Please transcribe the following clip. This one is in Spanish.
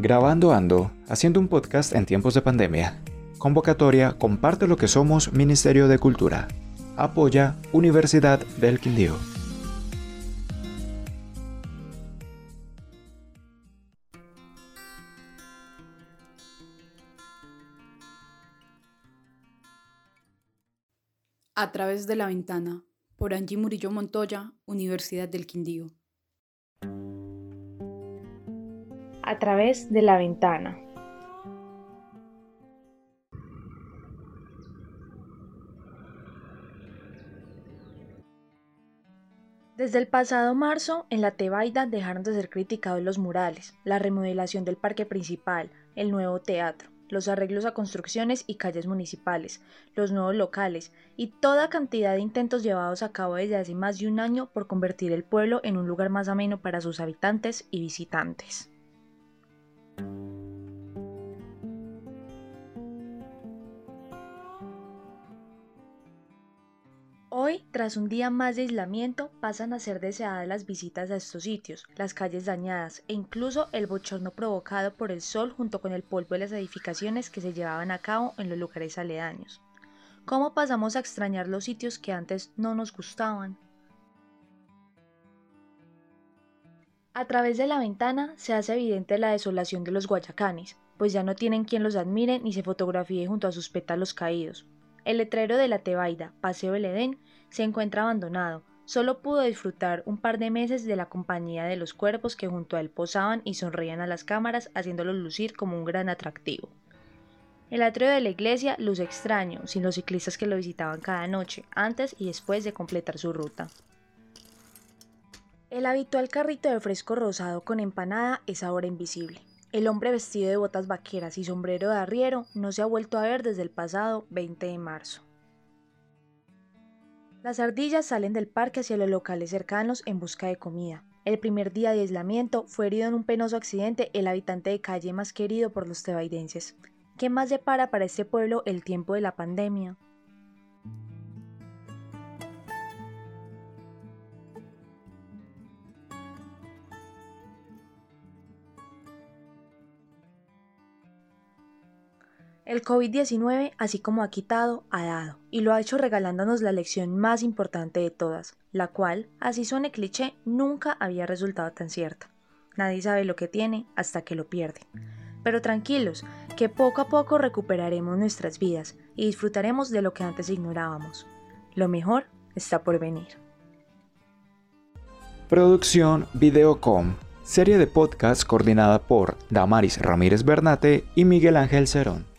Grabando Ando, haciendo un podcast en tiempos de pandemia. Convocatoria Comparte lo que somos Ministerio de Cultura. Apoya Universidad del Quindío. A través de la ventana, por Angie Murillo Montoya, Universidad del Quindío. A través de la ventana. Desde el pasado marzo, en la Tebaida dejaron de ser criticados los murales, la remodelación del parque principal, el nuevo teatro los arreglos a construcciones y calles municipales, los nuevos locales y toda cantidad de intentos llevados a cabo desde hace más de un año por convertir el pueblo en un lugar más ameno para sus habitantes y visitantes. Hoy, tras un día más de aislamiento, pasan a ser deseadas las visitas a estos sitios, las calles dañadas e incluso el bochorno provocado por el sol junto con el polvo de las edificaciones que se llevaban a cabo en los lugares aledaños. ¿Cómo pasamos a extrañar los sitios que antes no nos gustaban? A través de la ventana se hace evidente la desolación de los guayacanes, pues ya no tienen quien los admire ni se fotografíe junto a sus pétalos caídos. El letrero de la Tebaida, Paseo del Edén, se encuentra abandonado. Solo pudo disfrutar un par de meses de la compañía de los cuerpos que junto a él posaban y sonreían a las cámaras, haciéndolo lucir como un gran atractivo. El atrio de la iglesia luce extraño, sin los ciclistas que lo visitaban cada noche, antes y después de completar su ruta. El habitual carrito de fresco rosado con empanada es ahora invisible. El hombre vestido de botas vaqueras y sombrero de arriero no se ha vuelto a ver desde el pasado 20 de marzo. Las ardillas salen del parque hacia los locales cercanos en busca de comida. El primer día de aislamiento fue herido en un penoso accidente el habitante de calle más querido por los tebaidenses. ¿Qué más depara para este pueblo el tiempo de la pandemia? El COVID-19, así como ha quitado, ha dado, y lo ha hecho regalándonos la lección más importante de todas, la cual, así suene cliché, nunca había resultado tan cierta. Nadie sabe lo que tiene hasta que lo pierde. Pero tranquilos, que poco a poco recuperaremos nuestras vidas y disfrutaremos de lo que antes ignorábamos. Lo mejor está por venir. Producción Videocom, serie de podcast coordinada por Damaris Ramírez Bernate y Miguel Ángel Cerón.